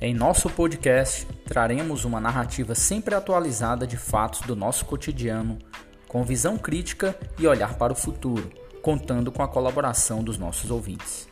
Em nosso podcast, traremos uma narrativa sempre atualizada de fatos do nosso cotidiano, com visão crítica e olhar para o futuro, contando com a colaboração dos nossos ouvintes.